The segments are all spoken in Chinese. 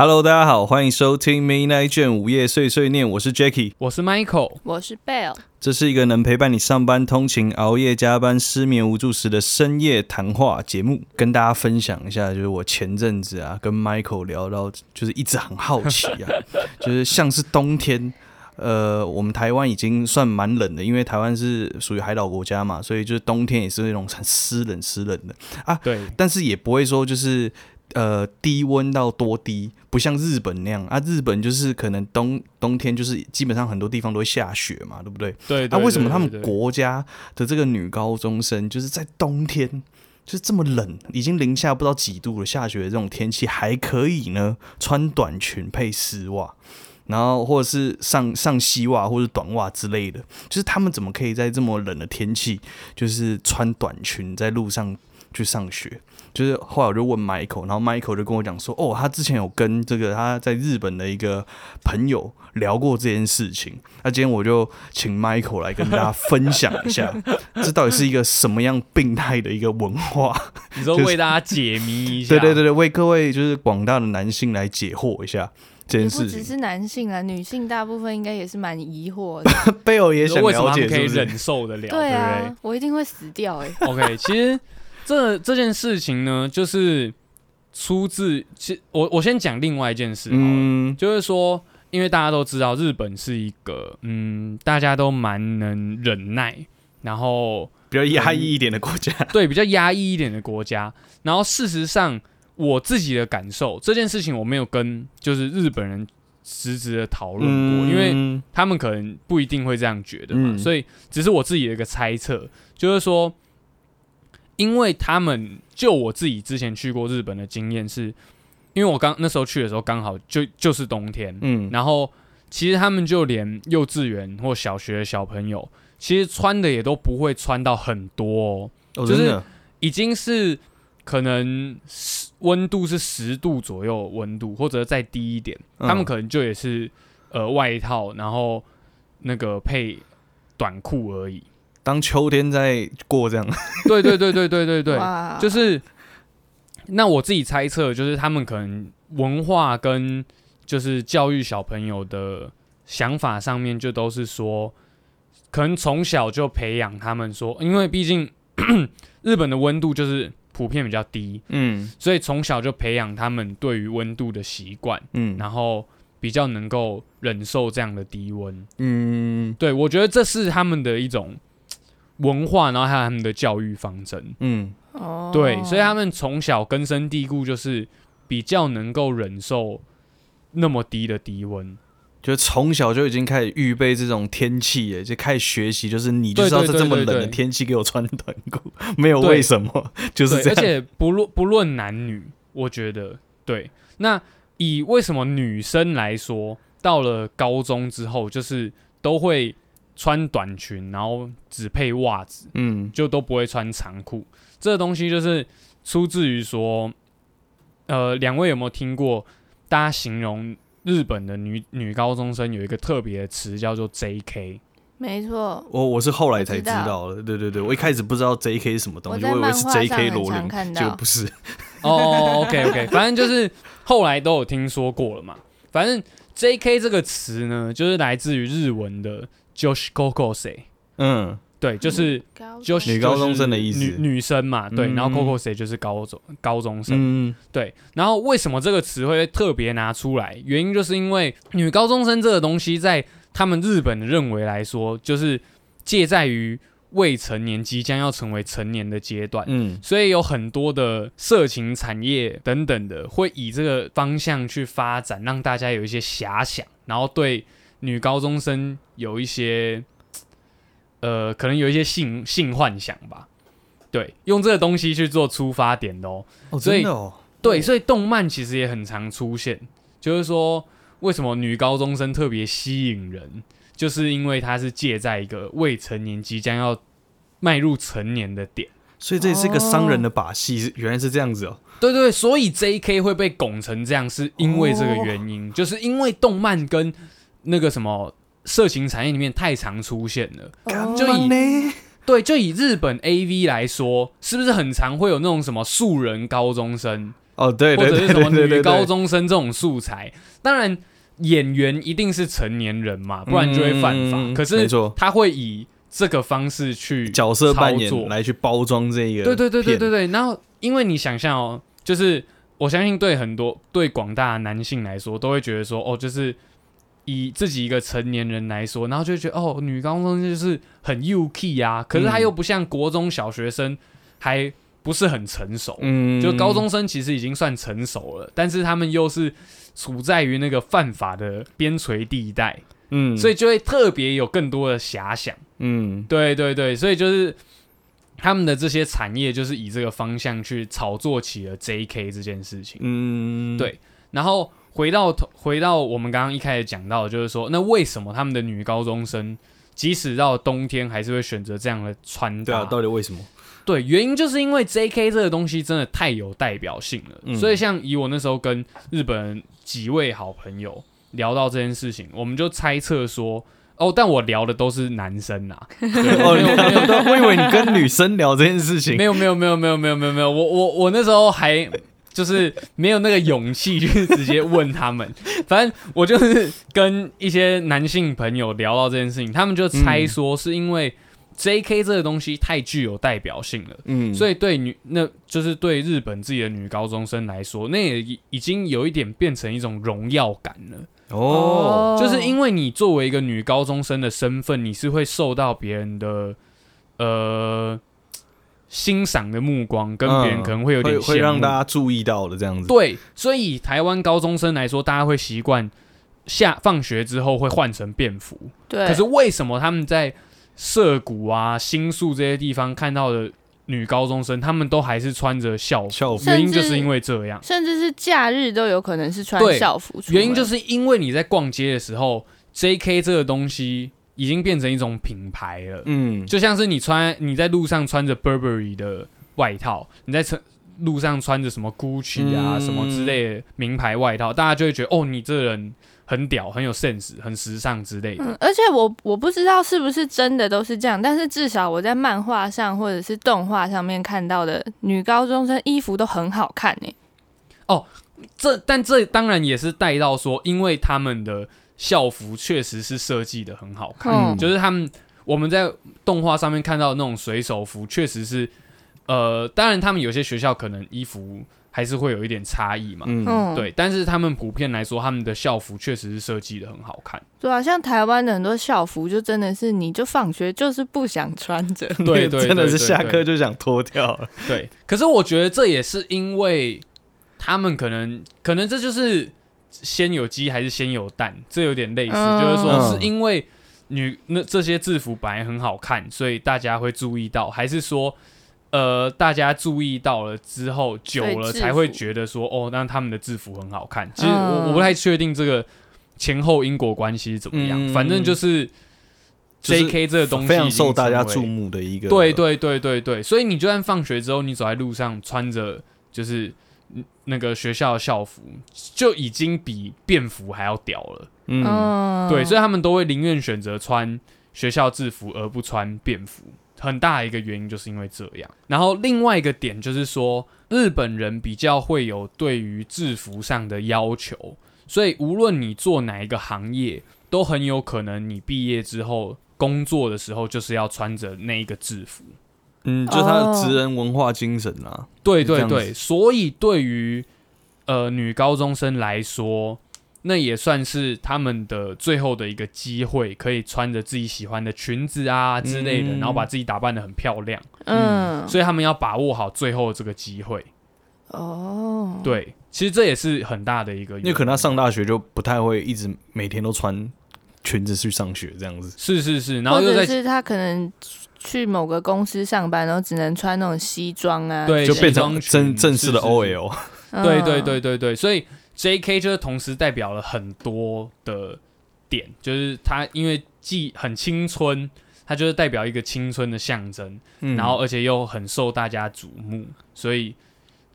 Hello，大家好，欢迎收听 Midnight 卷午夜碎碎念，我是 Jacky，我是 Michael，我是 Bell。这是一个能陪伴你上班通勤、熬夜加班、失眠无助时的深夜谈话节目，跟大家分享一下，就是我前阵子啊跟 Michael 聊到，就是一直很好奇啊，就是像是冬天。呃，我们台湾已经算蛮冷的，因为台湾是属于海岛国家嘛，所以就是冬天也是那种很湿冷、湿冷的啊。对，但是也不会说就是呃低温到多低，不像日本那样啊。日本就是可能冬冬天就是基本上很多地方都会下雪嘛，对不对？对。那为什么他们国家的这个女高中生就是在冬天就是这么冷，已经零下不知道几度了，下雪的这种天气还可以呢？穿短裙配丝袜。然后或者是上上西袜或者短袜之类的，就是他们怎么可以在这么冷的天气，就是穿短裙在路上去上学？就是后来我就问 Michael，然后 Michael 就跟我讲说，哦，他之前有跟这个他在日本的一个朋友聊过这件事情。那今天我就请 Michael 来跟大家分享一下，这到底是一个什么样病态的一个文化？你说为大家解谜一下？对对对对，为各位就是广大的男性来解惑一下。也不只是男性啊，女性大部分应该也是蛮疑惑的。贝尔也想了解，可以忍受得了？对啊，我一定会死掉哎。OK，其实这这件事情呢，就是出自，其我我先讲另外一件事，嗯，就是说，因为大家都知道日本是一个，嗯，大家都蛮能忍耐，然后比较压抑一点的国家，对，比较压抑一点的国家，然后事实上。我自己的感受，这件事情我没有跟就是日本人实质的讨论过，因为他们可能不一定会这样觉得嘛，所以只是我自己的一个猜测，就是说，因为他们就我自己之前去过日本的经验是，因为我刚那时候去的时候刚好就就是冬天，嗯，然后其实他们就连幼稚园或小学的小朋友，其实穿的也都不会穿到很多，哦就是已经是。可能十温度是十度左右温度，或者再低一点，他们可能就也是呃外套，然后那个配短裤而已。当秋天在过这样，对对对对对对对，就是那我自己猜测，就是他们可能文化跟就是教育小朋友的想法上面，就都是说，可能从小就培养他们说，因为毕竟 日本的温度就是。普遍比较低，嗯，所以从小就培养他们对于温度的习惯，嗯，然后比较能够忍受这样的低温，嗯，对我觉得这是他们的一种文化，然后还有他们的教育方针，嗯，哦，对，所以他们从小根深蒂固，就是比较能够忍受那么低的低温。就从小就已经开始预备这种天气，哎，就开始学习，就是你就知道是这么冷的天气给我穿短裤，没有为什么，就是这样。而且不论不论男女，我觉得对。那以为什么女生来说，到了高中之后，就是都会穿短裙，然后只配袜子，嗯，就都不会穿长裤。这个东西就是出自于说，呃，两位有没有听过？大家形容。日本的女女高中生有一个特别的词叫做 J.K. 没错，我我是后来才知道的。对对对，我一开始不知道 J.K. 是什么东西，我以为是 J.K. 罗琳，就不是。哦，OK OK，反正就是后来都有听说过了嘛。反正 J.K. 这个词呢，就是来自于日文的 Josh Kokose。嗯。对，就是女高中生的意思，女女生嘛，对，然后 Coco 谁就是高中高中生，对，然后为什么这个词会特别拿出来？原因就是因为女高中生这个东西，在他们日本的认为来说，就是介在于未成年即将要成为成年的阶段，嗯，所以有很多的色情产业等等的，会以这个方向去发展，让大家有一些遐想，然后对女高中生有一些。呃，可能有一些性性幻想吧，对，用这个东西去做出发点的哦，所以对，所以动漫其实也很常出现，就是说为什么女高中生特别吸引人，就是因为它是借在一个未成年即将要迈入成年的点，所以这也是一个商人的把戏，原来是这样子哦，对对，所以 J.K. 会被拱成这样，是因为这个原因，就是因为动漫跟那个什么。色情产业里面太常出现了，就以对，就以日本 A V 来说，是不是很常会有那种什么素人高中生，哦，对或对对者是什么女对对对高中生这种素材。当然，演员一定是成年人嘛，不然就会犯法。嗯可是没错他会以这个方式去角色扮操作演来去包装这一个，对对对对对，对。然后，因为你想象哦，就是我相信对很多对广大男性来说，都会觉得说，哦，就是以自己一个成年人来说，然后就会觉得哦，女高中生就是很幼 key 啊，可是他嗯又不像国中小学生，还不是很成熟。嗯，就高中生其实已经算成熟了，但是他们又是处在于那个犯法的边陲地带，嗯，所以就会特别有更多的遐想。嗯对对对，所以就是他们的这些产业就是以这个方向去炒作起了 J.K. 这件事情。嗯，对然后回到头回到我们刚刚一开始讲到，就是说，那为什么他们的女高中生即使到冬天还是会选择这样的穿搭？对啊，到底为什么？对，原因就是因为 J.K. 这个东西真的太有代表性了，嗯所以像以我那时候跟日本几位好朋友聊到这件事情，我们就猜测说，哦，但我聊的都是男生啊，我以为你跟女生聊这件事情没，有没有没有没有没有没有没有，我我我那时候还就是没有那个勇气去直接问他们，反正我就是跟一些男性朋友聊到这件事情，他们就猜说是因为 J.K. 这个东西太具有代表性了。嗯，所以对女，那就是对日本自己的女高中生来说，那也已已经有一点变成一种荣耀感了。哦，就是因为你作为一个女高中生的身份，你是会受到别人的呃欣赏的目光，跟别人可能会有点会会让大家注意到的这样子，对，所以以台湾高中生来说，大家会习惯下放学之后会换成便服。对，可是为什么他们在涩谷啊、新宿这些地方看到的女高中生，她们都还是穿着校服？校服原因就是因为这样。甚至是假日都有可能是穿校服。原因就是因为你在逛街的时候，J.K. 这个东西已经变成一种品牌了。嗯，就像是你穿你在路上穿着 Burberry 的外套，你在车路上穿着什么 Gucci 啊、嗯什么之类的名牌外套，大家就会觉得哦，你这人很屌，很有 sense，很时尚之类的。嗯，而且我我不知道是不是真的都是这样，但是至少我在漫画上或者是动画上面看到的女高中生衣服都很好看欸哦、这但这当然也是带到说，因为他们的校服确实是设计的很好看，嗯就是他们我们在动画上面看到的那种水手服，确实是呃，当然他们有些学校可能衣服还是会有一点差异嘛。嗯，嗯，对，但是他们普遍来说，他们的校服确实是设计的很好看。对啊，像台湾的很多校服，就真的是你就放学就是不想穿着。对 对，真的是下课就想脱掉了，对，可是我觉得这也是因为他们可能可能这就是先有鸡还是先有蛋，这有点类似，嗯就是说嗯是因为女那这些制服本来很好看，所以大家会注意到，还是说？呃，大家注意到了之后，久了才会觉得说，哦，那他们的制服很好看。其实我嗯我不太确定这个前后因果关系怎么样，嗯反正就是 J.K. 这个东西非常受大家注目的一个，对，对对对对，所以你就算放学之后，你走在路上穿着就是嗯那个学校的校服，就已经比便服还要屌了。嗯，嗯，对，所以他们都会宁愿选择穿学校制服而不穿便服。很大一个原因就是因为这样。然后另外一个点就是说，日本人比较会有对于制服上的要求，所以无论你做哪一个行业，都很有可能你毕业之后工作的时候就是要穿着那一个制服。嗯，就是他的哦。职人文化精神啊，对对对，所以对于呃女高中生来说，那也算是他们的最后的一个机会，可以穿着自己喜欢的裙子啊之类的，嗯。然后把自己打扮的很漂亮，嗯，所以他们要把握好最后这个机会。哦，对，其实这也是很大的一个因，为可能他上大学就不太会一直每天都穿裙子去上学这样子，是是是，然后或又在者是他可能去某个公司上班，然后只能穿那种西装啊，对就变成正正式的是是是。OL，嗯。对对对对对，所以 J.K. 就是同时代表了很多的点，就是它因为既很青春，它就是代表一个青春的象征，嗯。然后而且又很受大家瞩目，所以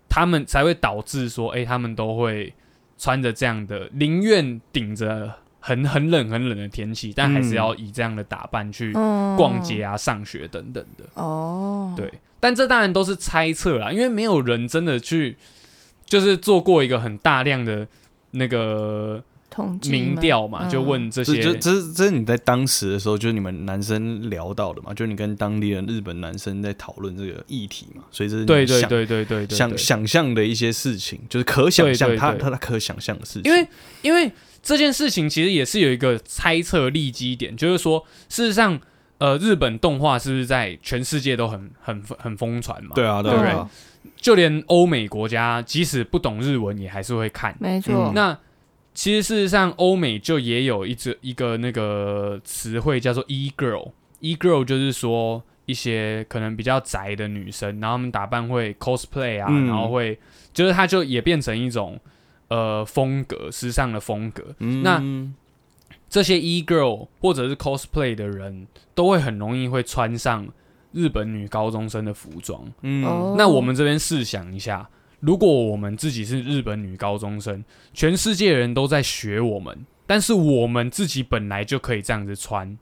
他们才会导致说，哎、他们都会穿着这样的，宁愿顶着很很冷很冷的天气，但还是嗯。要以这样的打扮去嗯。逛街啊、上学等等的。哦，对，但这当然都是猜测啦，因为没有人真的去就是做过一个很大量的那个统计民调嘛，嗯。就问这些这这是这是你在当时的时候，就是你们男生聊到的嘛，就你跟当地的日本男生在讨论这个议题嘛，所以这是你想对对对对对对，想想象的一些事情，就是可想象对对对。他他他可想象的事情，因为因为这件事情其实也是有一个猜测立基点，就是说，事实上，呃，日本动画是不是在全世界都很很很疯传嘛？对啊对对不对嗯，就连欧美国家，即使不懂日文，也还是会看。没错嗯，那其实事实上，欧美就也有一只一个那个词汇叫做 e girl。e girl 就是说一些可能比较宅的女生，然后她们打扮会 cosplay 啊，嗯然后会就是它就也变成一种呃风格，时尚的风格。嗯。那这些 e girl 或者是 cosplay 的人，都会很容易会穿上日本女高中生的服装。嗯。哦。那我们这边试想一下，如果我们自己是日本女高中生，全世界人都在学我们，但是我们自己本来就可以这样子穿，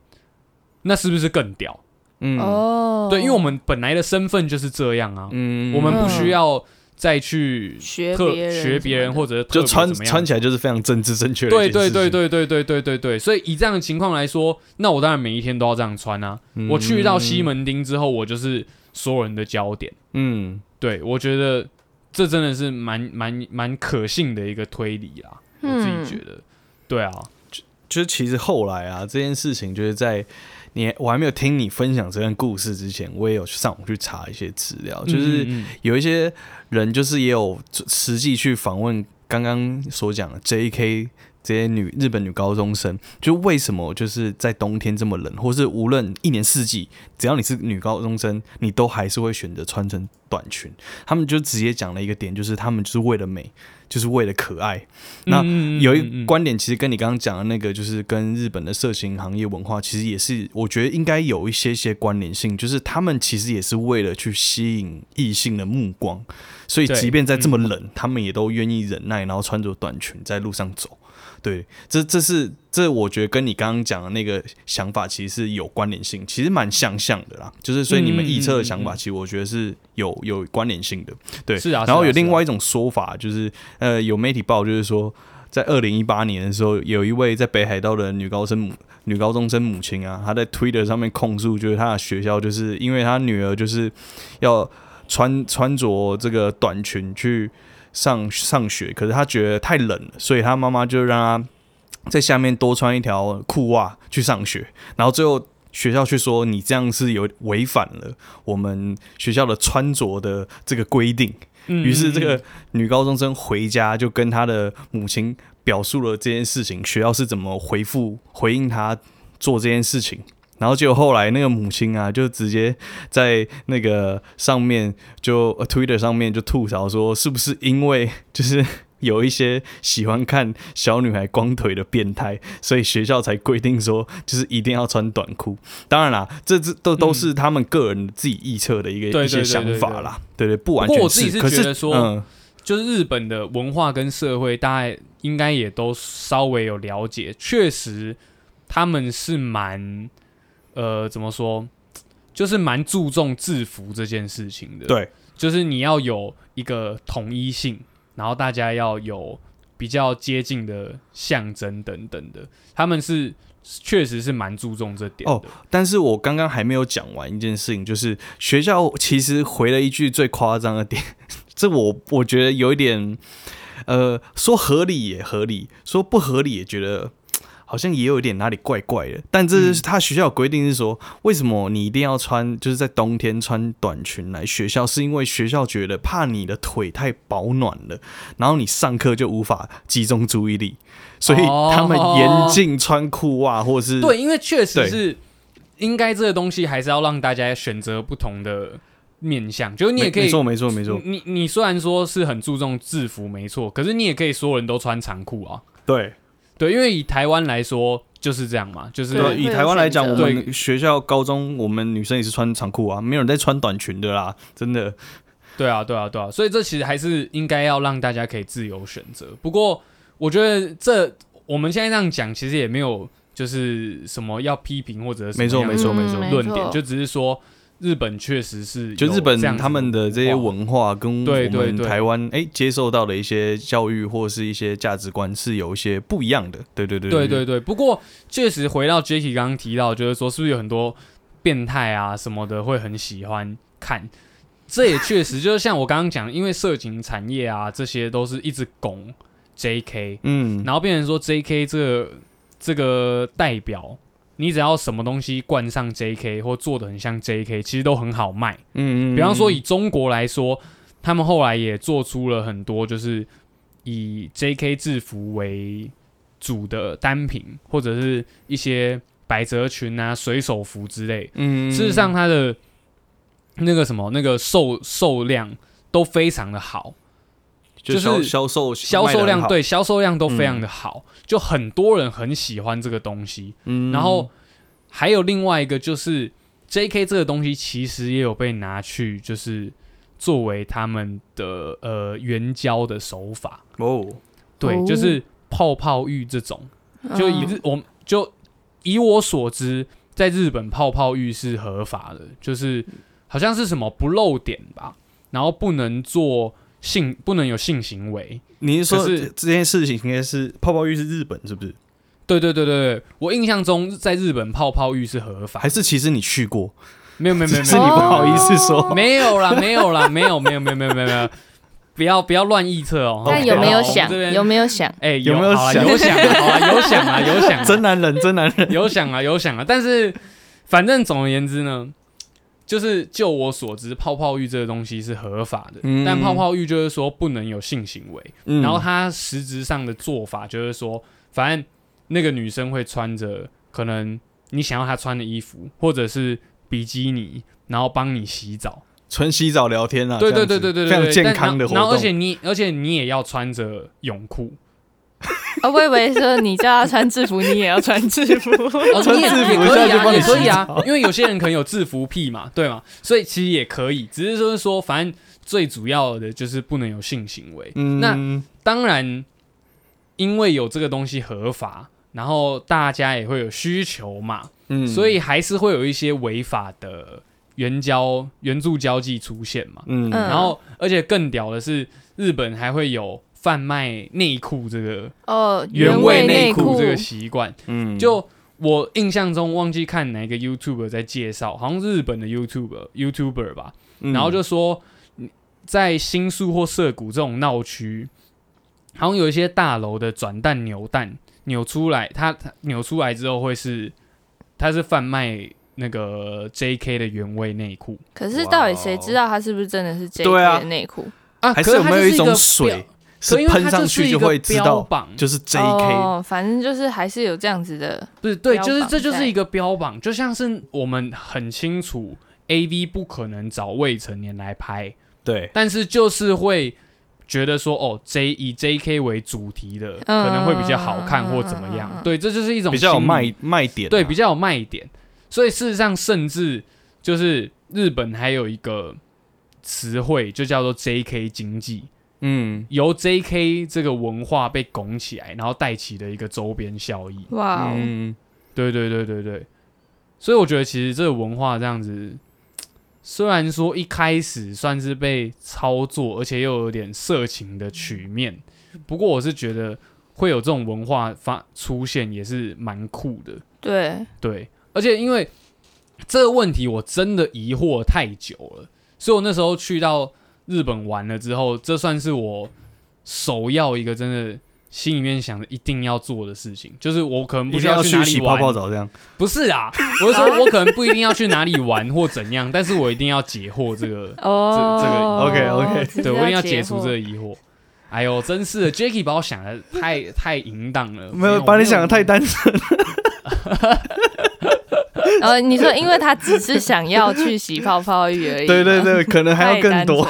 那是不是更屌？嗯。哦，对，因为我们本来的身份就是这样啊，嗯。我们不需要再去学别人学别人或者就穿穿起来就是非常政治正确的对对对对对对对对对，所以以这样的情况来说，那我当然每一天都要这样穿啊。嗯我去到西，门町之后，我就是所有人的焦点。嗯对我觉得这真的是蛮蛮蛮可信的一个推理啦，我自嗯己觉得。对啊，就是其实后来啊，这件事情就是在你我还没有听你分享这段故事之前，我也有去上网去查一些资料，就是有一些人就是也有实际去访问刚刚所讲的 J.K. 这些女日本女高中生，就为什么就是在冬天这么冷，或是无论一年四季，只要你是女高中生，你都还是会选择穿成短裙。他们就直接讲了一个点，就是他们就是为了美，就是为了可爱。那有一观点，其实跟你刚刚讲的那个，就是跟日本的色情行业文化，其实也是我觉得应该有一些些关联性，就是他们其实也是为了去吸引异性的目光，所以即便在这么冷，他们也都愿意忍耐，然后穿着短裙在路上走。对，这这是这，我觉得跟你刚刚讲的那个想法其实是有关联性，其实蛮相像的啦。就是所以你们预测的想法，其实我觉得是有有关联性的。对，是啊然后有另外一种说法，就是呃，有媒体报就是说，在二零一八年的时候，有一位在北海道的女高生母女高中生母亲啊，她在 Twitter 上面控诉，就是她的学校就是因为她女儿就是要穿穿着这个短裙去上上学，可是他觉得太冷了，所以他妈妈就让他在下面多穿一条裤袜去上学，然后最后。学校却说你这样是有违反了我们学校的穿着的这个规定，嗯于是这个嗯女高中生回家就跟她的母亲表述了这件事情，学校是怎么回复回应她做这件事情。然后结果后来那个母亲啊，就直接在那个上面就、呃 Twitter 上面就吐槽说，是不是因为就是有一些喜欢看小女孩光腿的变态，所以学校才规定说，就是一定要穿短裤。当然啦，这这都都是他们个人自己臆测的一个、一些想对对对法啦，对对，不完全不过我自己是可觉得说嗯就是日本的文化跟社会，大概应该也都稍微有了解。确实，他们是蛮呃，怎么说，就是蛮注重制服这件事情的。，对，就是你要有一个统一性，然后大家要有比较接近的象征等等的，他们是确实是蛮注重这点的。哦但是我刚刚还没有讲完一件事情，就是学校其实回了一句最夸张的点，这我我觉得有一点，呃，说合理也合理，说不合理也觉得。好像也有一点哪里怪怪的，但这嗯。是他学校有规定是说，为什么你一定要穿，就是在冬天穿短裙来？学校，是因为学校觉得怕你的腿太保暖了，然后你上课就无法集中注意力，所以他们严禁穿裤袜或是对，因为确实是应该这个东西还是要让大家选择不同的面向，就是你也可以没错没错没错，你你虽然说是很注重制服，没错，可是你也可以所有人都穿长裤啊。对。对，因为以台湾来说就是这样嘛，就是对，以台湾来讲，我们学校高中我们女生也是穿长裤啊，没有人在穿短裙的啦，真的。对啊，对啊，对啊，所以这其实还是应该要让大家可以自由选择。不过我觉得这我们现在这样讲，其实也没有就是什么要批评或者什么没错没错没错嗯论点，就只是说日本确实是就日本他们的这些文化。跟我们台湾哎、接受到的一些教育或是一些价值观是有一些不一样的。对对对对对对，不过确实回到 Jacky 刚刚提到，就是说是不是有很多变态啊什么的会很喜欢看？这也确实就是像我刚刚讲，因为色情产业啊，这些都是一直拱 JK，嗯，然后变成说 JK 这个这个代表，你只要什么东西冠上 JK 或做的很像 JK，其实都很好卖。嗯嗯，比方说以中国来说，他们后来也做出了很多就是以 J.K. 制服为主的单品，或者是一些百褶裙啊、水手服之类。嗯，事实上，它的那个什么那个售售量都非常的好，就就是销销售销售量对销售量都非常的好，就很多人很喜欢这个东西。嗯然后还有另外一个就是 J.K. 这个东西其实也有被拿去就是作为他们的呃援交的手法，哦，对，哦就是泡泡浴这种，就以嗯日我就以我所知，在日本泡泡浴是合法的，就是好像是什么不露点吧，然后不能做性，不能有性行为。你是说是这这件事情应该是泡泡浴是日本是不是？对对对对对，我印象中在日本泡泡浴是合法还，是其实你去过？没有没有没有 是没有你不好意思说。没有啦，没有啦，没有，没有，没有，没有，没有，没有，不要不要乱臆测哦。但有没有好想有没有想？哎，有没有想有想啊，好啊，有想啊，有想啊，真男人，真男人。有想啊，有想啊。但是反正总而言之呢，就是就我所知，泡泡浴这个东西是合法的，嗯但泡泡浴就是说不能有性行为。嗯然后它实质上的做法就是说，反正那个女生会穿着可能你想要她穿的衣服，或者是比基尼，然后帮你洗澡。纯洗澡聊天啊，对对对对对对，非常健康的活然后然后而且。你而且你也要穿着泳裤，哦，我以为说你叫他穿制服，你也要穿制服。哦，你也穿制服也可以啊，也可以啊，因为有些人可能有制服癖嘛，对嘛，所以其实也可以，只是说说反正最主要的就是不能有性行为。嗯那当然，因为有这个东西合法，然后大家也会有需求嘛，嗯所以还是会有一些违法的援交援助交际出现嘛。嗯嗯然后，而且更屌的是，日本还会有贩卖内裤这个哦，原味内内裤这个习惯。嗯。就我印象中忘记看哪个 YouTuber 在介绍，好像是日本的 YouTuber YouTuber 吧，嗯。然后就说在新宿或涩谷这种闹区，好像有一些大楼的转蛋扭蛋扭出来，它它扭出来之后会是它是贩卖那个 JK 的原味内裤。可是到底谁知道它是不是真的是 J 对啊。K 的内裤？啊，还可是有没有一种水是可因为它喷上去就会知道榜，就是 J K？哦，反正就是还是有这样子的。不是对，就是这就是一个标榜，就像是我们很清楚 A V 不可能找未成年来拍，对，但是就是会觉得说哦，J 以 J K 为主题的可能会比较好看或怎么样，对，这就是一种比较卖卖点啊。对，比较有卖点。所以事实上，甚至就是日本还有一个词汇，就叫做 J.K. 经济，嗯由 J.K. 这个文化被拱起来，然后带起的一个周边效益。哇哦，嗯，对对对对对。所以我觉得其实这个文化这样子，虽然说一开始算是被操作，而且又有点色情的曲面，不过我是觉得会有这种文化发出现也是蛮酷的。对，对，而且因为这个问题我真的疑惑太久了，所以我那时候去到日本玩了之后，这算是我首要一个真的心里面想的一定要做的事情，就是我可能不需一定要去哪里玩，泡澡这样。不是啊，我是说我可能不一定要去哪里玩或怎样，但是我一定要解惑这个，哦，这个 OK，OK 对我一定要解解除这个疑惑。哎呦，真是的，Jacky 把我想的太太淫荡了，没有把你想的太单纯。然后你说，因为他只是想要去洗泡泡浴而已，对 对，对，可能还要更多。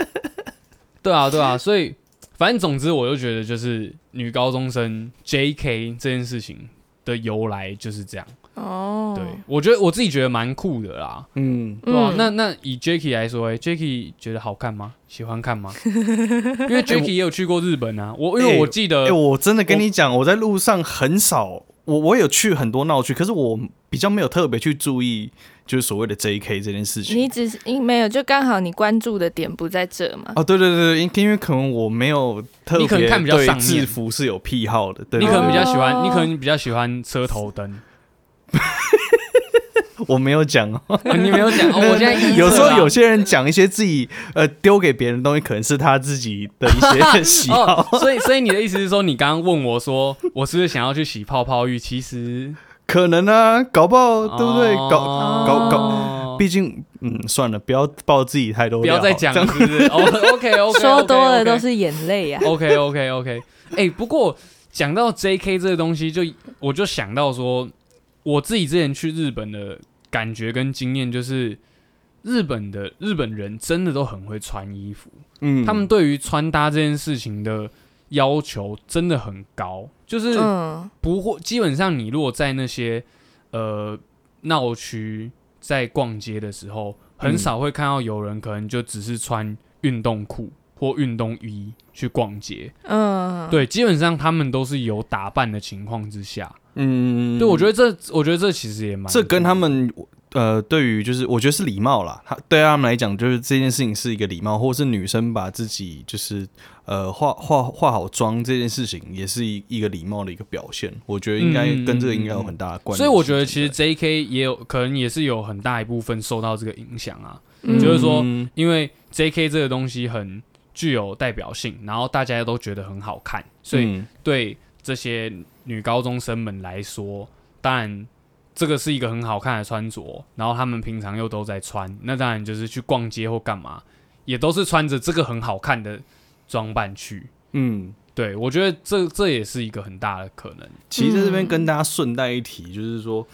对啊，对啊，所以反正总之，我就觉得就是女高中生 J.K. 这件事情的由来就是这样。哦，对，我觉得我自己觉得蛮酷的啦，嗯，对吧、嗯那那以 Jacky 来说、欸、，Jacky 觉得好看吗？喜欢看吗？因为 Jacky 也有去过日本啊，我因为我记得，哎，我真的跟你讲，我在路上很少，我我有去很多闹区，可是我比较没有特别去注意就是所谓的 J.K. 这件事情。你只是因没有，就刚好你关注的点不在这嘛。哦，对对对对，因因为可能我没有特你可能别对看比较上制服是有癖好的，对你可能比较喜欢，哦你可能比较喜欢车头灯。我没有讲哦。你没有讲，哦、我现在有时候有些人讲一些自己呃丢给别人的东西，可能是他自己的一些喜好。哦，所以所以你的意思是说，你刚刚问我说，我是不是想要去洗泡泡浴？其实可能啊，搞不好对不对？搞哦搞搞，毕竟嗯，算了，不要爆自己太多，不要再讲了，是不是？哦，OK OK，说多了都是眼泪啊。OK OK OK。哎，不过讲到 JK 这个东西，就我就想到说，我自己之前去日本的感觉跟经验就是。日本的日本人真的都很会穿衣服，嗯，他们对于穿搭这件事情的要求真的很高，就是嗯，不会，基本上你如果在那些呃闹区在逛街的时候，很嗯。少会看到有人可能就只是穿运动裤或运动衣去逛街。嗯，对，基本上他们都是有打扮的情况之下。嗯，对，我觉得这，我觉得这其实也蛮这跟他们呃，对于就是我觉得是礼貌啦。他对他们来讲，就是这件事情是一个礼貌，或是女生把自己就是呃化化化好妆这件事情，也是一一个礼貌的一个表现。我觉得应该跟这个嗯应该有很大的关系。所以我觉得其实 J.K. 也有可能也是有很大一部分受到这个影响啊。嗯就是说嗯因为 J.K. 这个东西很具有代表性，然后大家都觉得很好看，所以嗯对这些女高中生们来说，当然这个是一个很好看的穿着，然后他们平常又都在穿，那当然就是去逛街或干嘛，也都是穿着这个很好看的装扮去。嗯，对，我觉得这这也是一个很大的可能。其实在这边嗯跟大家顺带一提，就是说。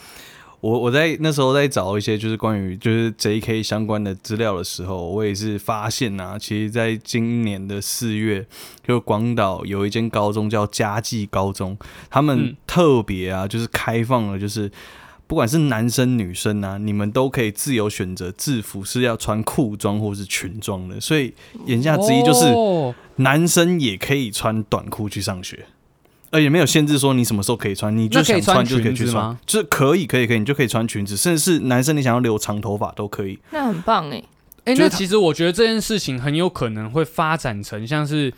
我我在那时候在找一些就是关于就是 J.K. 相关的资料的时候，我也是发现啊，其实在今年的四月，就广岛有一间高中叫佳纪高中，他们嗯特别啊，就是开放了，就是不管是男生女生啊，你们都可以自由选择制服是要穿裤装或是裙装的，所以言下之意就是哦男生也可以穿短裤去上学。而且没有限制说你什么时候可以穿，你就想穿就可以去穿就是可以，可以，可以，你就可以穿裙子，甚至是男生你想要留长头发都可以。那很棒哎。哎、那其实我觉得这件事情很有可能会发展成像是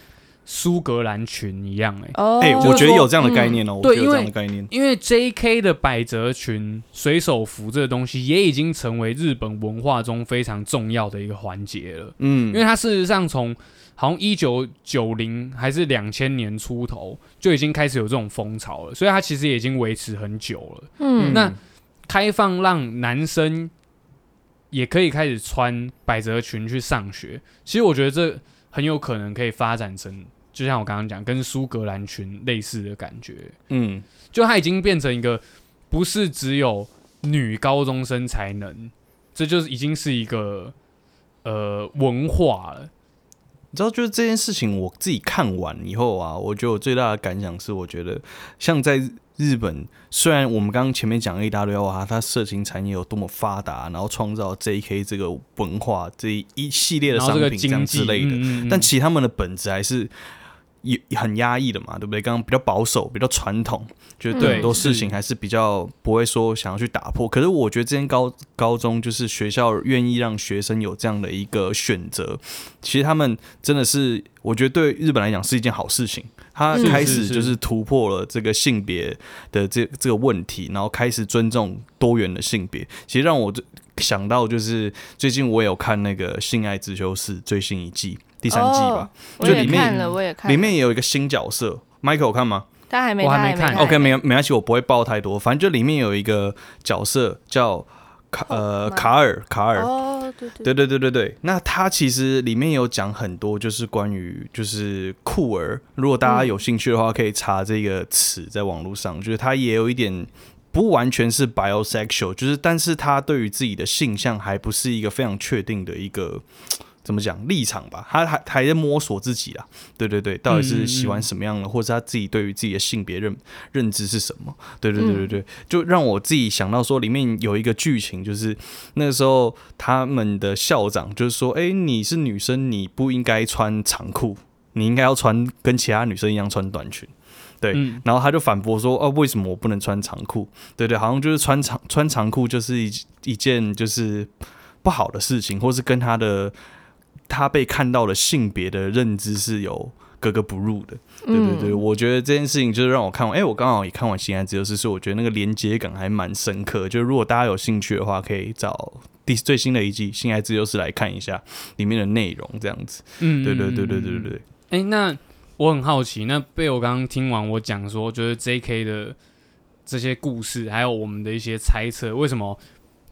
苏格兰裙一样、哎。哦，哎、就是我觉得有这样的嗯概念哦、我对觉得有这样因的概念。因为 J.K. 的百褶裙、水手服这个东西也已经成为日本文化中非常重要的一个环节了。嗯，因为它事实上从好像一九九零还是两千年出头就已经开始有这种风潮了，所以它其实也已经维持很久了。嗯，那开放让男生也可以开始穿百褶裙去上学，其实我觉得这很有可能可以发展成，就像我刚刚讲，跟苏格兰裙类似的感觉。嗯，就它已经变成一个不是只有女高中生才能，这就是已经是一个呃文化了。你知道，就是这件事情，我自己看完以后啊，我觉得我最大的感想是，我觉得像在日本，虽然我们刚刚前面讲了一大堆哇，它色情产业有多么发达，然后创造 J.K. 这个文化这一系列的商品这样之类的，嗯嗯嗯但其实他们的本质还是也很压抑的嘛，对不对？刚刚比较保守，比较传统，就是对对很多事情还是比较不会说想要去打破。可是我觉得这间高高中就是学校愿意让学生有这样的一个选择，其实他们真的是，我觉得对日本来讲是一件好事情。他嗯开始就是突破了这个性别的这这个问题，然后开始尊重多元的性别。其实让我想到就是最近我有看那个《性爱自修室》最新一季第三季吧，哦就里面看了，我也看，里面也有一个新角色，Michael 看吗他还没，我还没看 OK，没没关系，我不会爆太多。反正就里面有一个角色叫卡呃卡尔卡尔，哦，对对对对对对对。那他其实里面有讲很多，就是关于就是酷儿。如果大家有兴趣的话，可以查这个词在网络上，就是他也有一点。不完全是 bisexual，就是但是他对于自己的性向还不是一个非常确定的一个怎么讲立场吧，他还还在摸索自己啦。对对对，到底是喜欢什么样的，或者他自己对于自己的性别认认知是什么？对对对对对，就让我自己想到说，里面有一个剧情，就是那个时候他们的校长就是说，哎、你是女生，你不应该穿长裤。你应该要穿跟其他女生一样穿短裙。对，嗯然后他就反驳说：“哦，为什么我不能穿长裤？对对，好像就是穿长穿长裤就是一一件就是不好的事情，或是跟他的他被看到的性别的认知是有格格不入的。对对对，嗯我觉得这件事情就是让我看完，哎、我刚好也看完《新爱自由是所以我觉得那个连接感还蛮深刻。就如果大家有兴趣的话，可以找第最新的一季《性爱自由是来看一下里面的内容，这样子。嗯，对对对对对对对。哎、那我很好奇，那被我刚刚听完我讲说，就是 J.K. 的这些故事，还有我们的一些猜测，为什么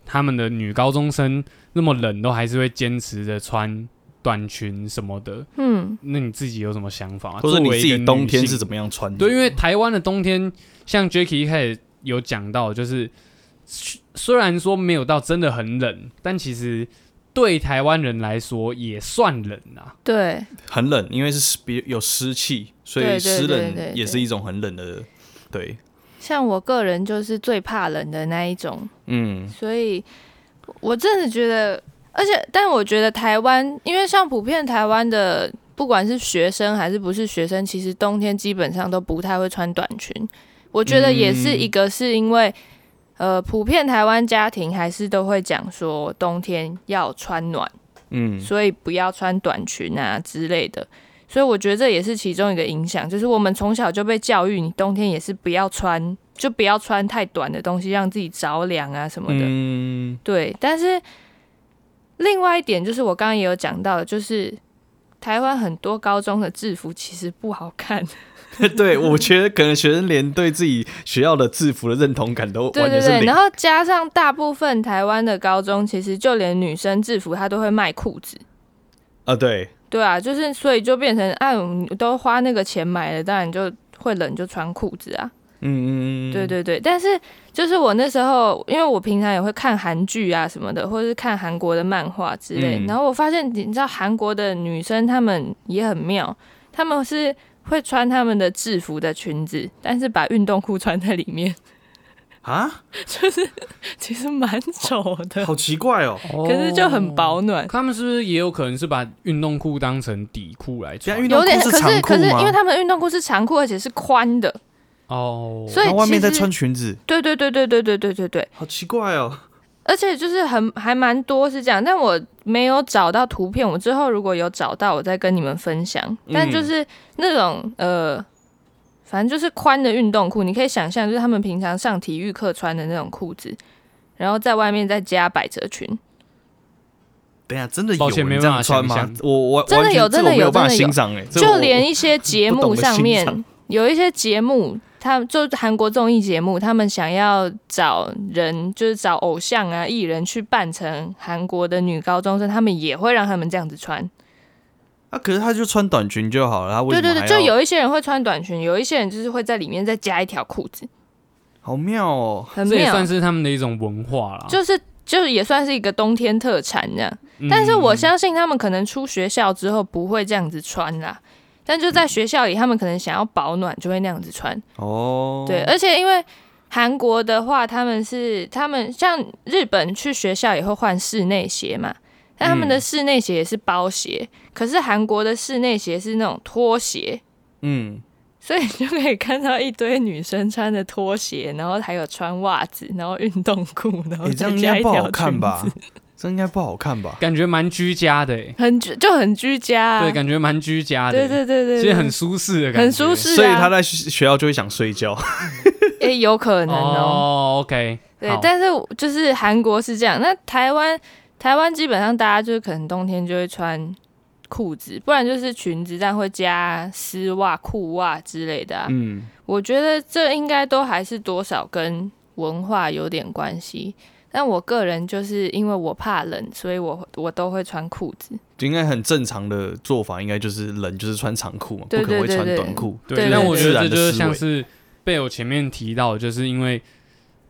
他们的女高中生那么冷，都还是会坚持着穿短裙什么的？嗯，那你自己有什么想法吗？或者你自己冬天是？怎么样穿的？对，因为台湾的冬天，像 Jacky 一开始有讲到，就是虽虽然说没有到真的很冷，但其实对台湾人来说也算冷啊。对，很冷，因为是湿比有湿气，所以湿冷也是一种很冷的。对，像我个人就是最怕冷的那一种，嗯所以我真的觉得，而且，但我觉得台湾，因为像普遍台湾的，不管是学生还是不是学生，其实冬天基本上都不太会穿短裙。我觉得也是一个是因为，呃，普遍台湾家庭还是都会讲说冬天要穿暖，嗯，所以不要穿短裙啊之类的。所以我觉得这也是其中一个影响，就是我们从小就被教育，你冬天也是不要穿，就不要穿太短的东西，让自己着凉啊什么的。嗯，对，但是另外一点就是我刚刚也有讲到的，就是台湾很多高中的制服其实不好看。对，我觉得可能学生连对自己学校的制服的认同感都对对对，完全是零然。后加上大部分台湾的高中，其实就连女生制服她都会卖裤子。啊，对，对啊，就是所以就变成啊，你都花那个钱买了，当然就会冷就穿裤子啊。嗯嗯嗯，对对对，但是就是我那时候，因为我平常也会看韩剧啊什么的，或者是看韩国的漫画之类，嗯然后我发现你知道韩国的女生她们也很妙，她们是会穿她们的制服的裙子，但是把运动裤穿在里面，啊，就是其实蛮丑的，好奇怪哦。可是就很保暖。他们是不是也有可能是把运动裤当成底裤来穿有点，裤可是可是因为他们的运动裤是长裤，而且是宽的，哦，所以外面在穿裙子，对对对对对对对对。对，好奇怪哦。而且就是很还蛮多是这样，但我没有找到图片，我之后如果有找到，我再跟你们分享。但就是那种呃，反正就是宽的运动裤，你可以想象，就是他们平常上体育课穿的那种裤子，然后在外面再加百褶裙，等一下，真的有抱歉人这样没办法穿吗？我我真的有这个我真的有没有办法真的有。欣赏哎，这就连一些节目上面有一些节目。他们就韩国综艺节目，他们想要找人，就是找偶像啊、艺人去扮成韩国的女高中生，他们也会让他们这样子穿。啊，可是他就穿短裙就好了，他为对对对，就有一些人会穿短裙，有一些人就是会在里面再加一条裤子，好妙哦。很妙这也算，是他们的一种文化啦。就是就是也算是一个冬天特产这样。嗯但是我相信他们可能出学校之后不会这样子穿啦，但就在学校里，他们可能想要保暖就会那样子穿。哦，对，而且因为韩国的话，他们是他们像日本去学校也会换室内鞋嘛，但他们的嗯室内鞋也是包鞋，可是韩国的室内鞋是那种拖鞋。嗯，所以你就可以看到一堆女生穿的拖鞋，然后还有穿袜子，然后运动裤，然后你、这再样应加一条该不好看吧裙子？这应该不好看吧？感觉蛮居家的诶，很居就很居家、啊。对，感觉蛮居家的。对对对对，对其实很舒适的感觉，很舒适、啊，所以他在学学校就会想睡觉。诶、有可能哦。哦，OK，对，但是就是韩国是这样，那台湾台湾基本上大家就是可能冬天就会穿裤子，不然就是裙子，但会加丝袜、裤袜之类的啊。嗯，我觉得这应该都还是多少跟文化有点关系。但我个人就是因为我怕冷，所以我我都会穿裤子。就应该很正常的做法，应该就是冷就是穿长裤嘛，不可能会穿短裤。对，但我觉得这就是像是被我前面提到，就是因为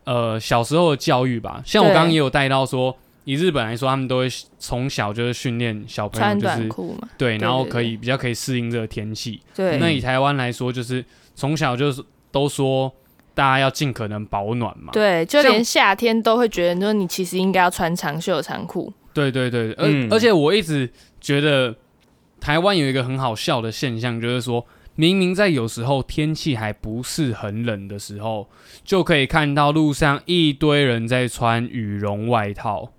呃小时候的教育吧，像我对刚刚也有带到说，以日本来说，他们都会从小就是训练小朋友穿就是短裤嘛，对然后可以比较可以适应这个天气。对，那以台湾来说，就是从小就是都说大家要尽可能保暖嘛。对，就连夏天都会觉得说你其实应该要穿长袖长裤。对对对，而、嗯而且我一直觉得台湾有一个很好笑的现象，就是说明明在有时候天气还不是很冷的时候，就可以看到路上一堆人在穿羽绒外套。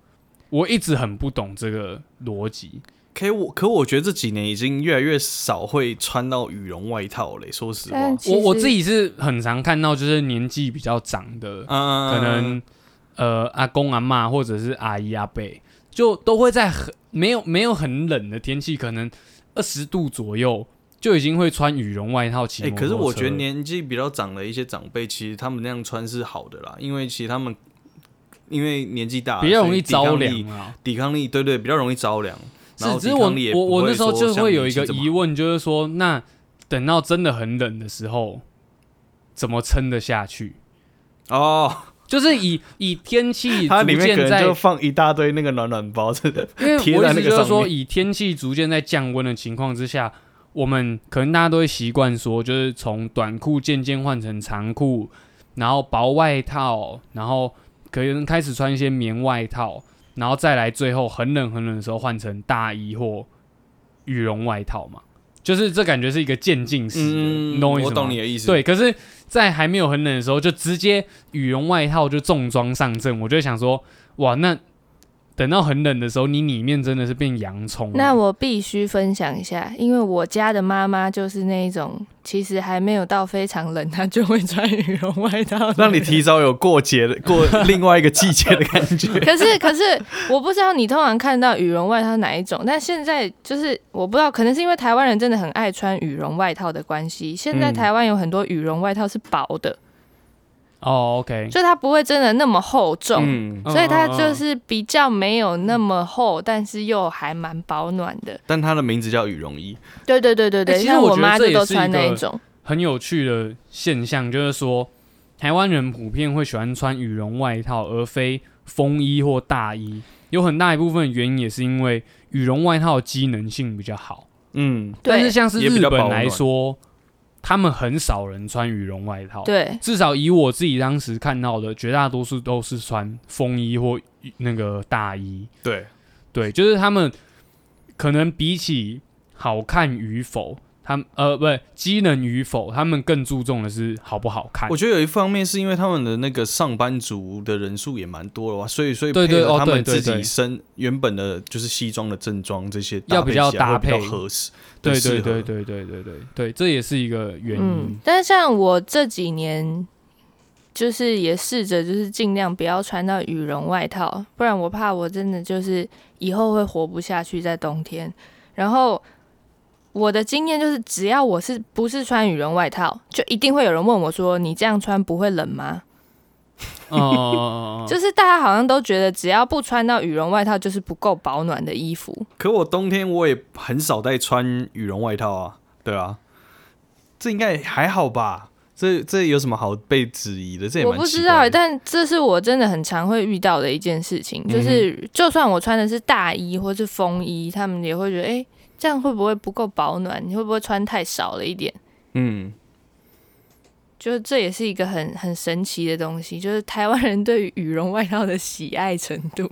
我一直很不懂这个逻辑。可我可我觉得这几年已经越来越少会穿到羽绒外套嘞。说实话，我我自己是很常看到，就是年纪比较长的，嗯、可能呃阿公阿妈或者是阿姨阿伯，就都会在很没有没有很冷的天气，可能二十度左右就已经会穿羽绒外套骑。哎，可是我觉得年纪比较长的一些长辈，其实他们那样穿是好的啦，因为其实他们因为年纪大，比较容易着凉啊，抵抗力对对比较容易着凉。是，只是我我我那时候就会有一个疑问，就是说，那等到真的很冷的时候，怎么撑得下去？哦，就是以以天气 逐渐在就放一大堆那个暖暖包，真的。因为 我意思就是说，以天气逐渐在降温的情况之下，我们可能大家都会习惯说，就是从短裤渐渐换成长裤，然后薄外套，然后可能开始穿一些棉外套。然后再来，最后很冷很冷的时候换成大衣或羽绒外套嘛，就是这感觉是一个渐进式嗯，你懂我意思吗？我懂你的意思。对，可是，在还没有很冷的时候，就直接羽绒外套就重装上阵，我就想说，哇，那。等到很冷的时候，你里面真的是变洋葱。那我必须分享一下，因为我家的妈妈就是那一种，其实还没有到非常冷，她就会穿羽绒外套，让你提早有过节的过 另外一个季节的感觉。可是可是，我不知道你通常看到羽绒外套哪一种，但现在就是我不知道，可能是因为台湾人真的很爱穿羽绒外套的关系，现在台湾有很多羽绒外套是薄的。哦，OK，所以它不会真的那么厚重，所以它就是比较没有那么厚，但是又还蛮保暖的。但它的名字叫羽绒衣。对对对对对，像我妈就都穿那一种。很有趣的现象就是说，台湾人普遍会喜欢穿羽绒外套，而非风衣或大衣。有很大一部分原因也是因为羽绒外套的机能性比较好。嗯，但是像是日本来说。他们很少人穿羽绒外套，对，至少以我自己当时看到的，绝大多数都是穿风衣或那个大衣。对，对，就是他们可能比起好看与否，他们呃，不对，机能与否，他们更注重的是好不好看。我觉得有一方面是因为他们的那个上班族的人数也蛮多的哇，所以所以配合他们自己身原本的就是西装的正装这些要比较搭配合适。对对对对对对对对，这也是一个原因。但是像我这几年，就是也试着就是尽量不要穿到羽绒外套，不然我怕我真的就是以后会活不下去在冬天。然后我的经验就是，只要我是不是穿羽绒外套，就一定会有人问我说：“你这样穿不会冷吗？”哦，就是大家好像都觉得，只要不穿到羽绒外套，就是不够保暖的衣服。可我冬天我也很少在穿羽绒外套啊，对啊，这应该还好吧？这这有什么好被质疑的？这我不知道，但这是我真的很常会遇到的一件事情，就是就算我穿的是大衣或是风衣，他们也会觉得，哎，这样会不会不够保暖？你会不会穿太少了一点？嗯。就是这也是一个很很神奇的东西，就是台湾人对于羽绒外套的喜爱程度，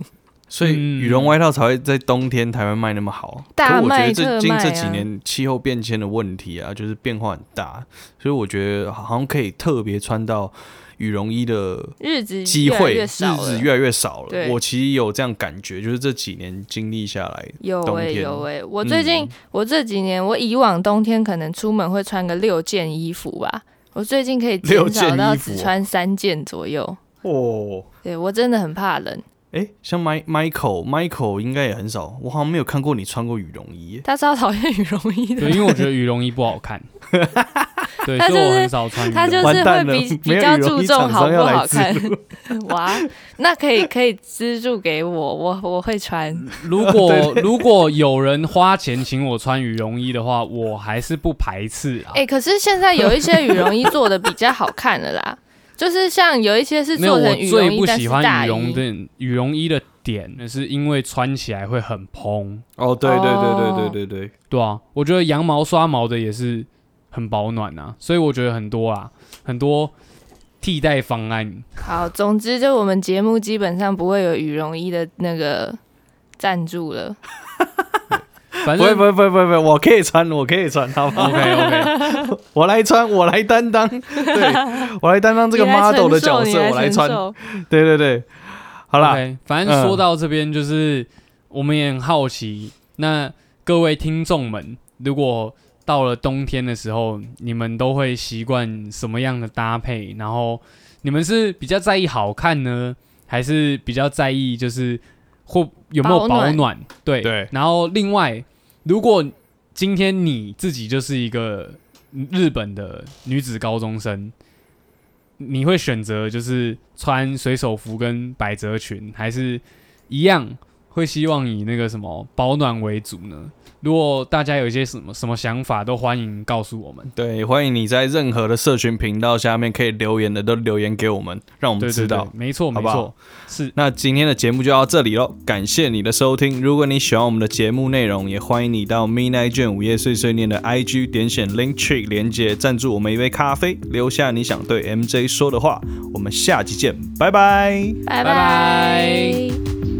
所以羽绒外套才会在冬天台湾卖那么好。大卖特卖啊！近这几年气候变迁的问题啊，就是变化很大，所以我觉得好像可以特别穿到羽绒衣的日子机会日子越来越少了。我其实有这样感觉，就是这几年经历下来，有哎有哎。我最近我这几年，我以往冬天可能出门会穿个六件衣服吧。我最近可以减少到只穿三件左右哦。对我真的很怕冷。哎，像 My Michael，Michael 应该也很少，我好像没有看过你穿过羽绒衣。他超讨厌羽绒衣的，对，因为我觉得羽绒衣不好看。对，所以我很少穿。他就是会比比较注重好不好看。哇，那可以可以资助给我，我我会穿。如果 如果有人花钱请我穿羽绒衣的话，我还是不排斥啊。哎，可是现在有一些羽绒衣做的比较好看的啦，就是像有一些是做成羽绒衣，但是大羽绒的羽绒衣的点，是因为穿起来会很蓬。哦，对对对对对对对，对啊，我觉得羊毛刷毛的也是。很保暖啊，所以我觉得很多啊，很多替代方案。好，总之就我们节目基本上不会有羽绒衣的那个赞助了。反正不会不会不会不会，我可以穿，我可以穿，好不好？OK OK，我来穿，我来担当，对我来担当这个 model 的角色，你我来穿，对对对，好啦反正说到这边，就是、我们也很好奇，那各位听众们，如果到了冬天的时候，你们都会习惯什么样的搭配？然后你们是比较在意好看呢，还是比较在意就是或有没有保暖保暖？对对然后另外，如果今天你自己就是一个日本的女子高中生，你会选择就是穿水手服跟百褶裙，还是一样会希望以那个什么保暖为主呢？如果大家有一些什么什么想法，都欢迎告诉我们。对，欢迎你在任何的社群频道下面可以留言的，都留言给我们，让我们对对对知道。，没错没错，是那今天的节目就到这里喽，感谢你的收听。如果你喜欢我们的节目内容，也欢迎你到 Midnight 卷午夜碎碎念的 IG 点选 Link Tree 连接，赞助我们一杯咖啡，留下你想对 MJ 说的话。我们下期见，拜拜。拜拜拜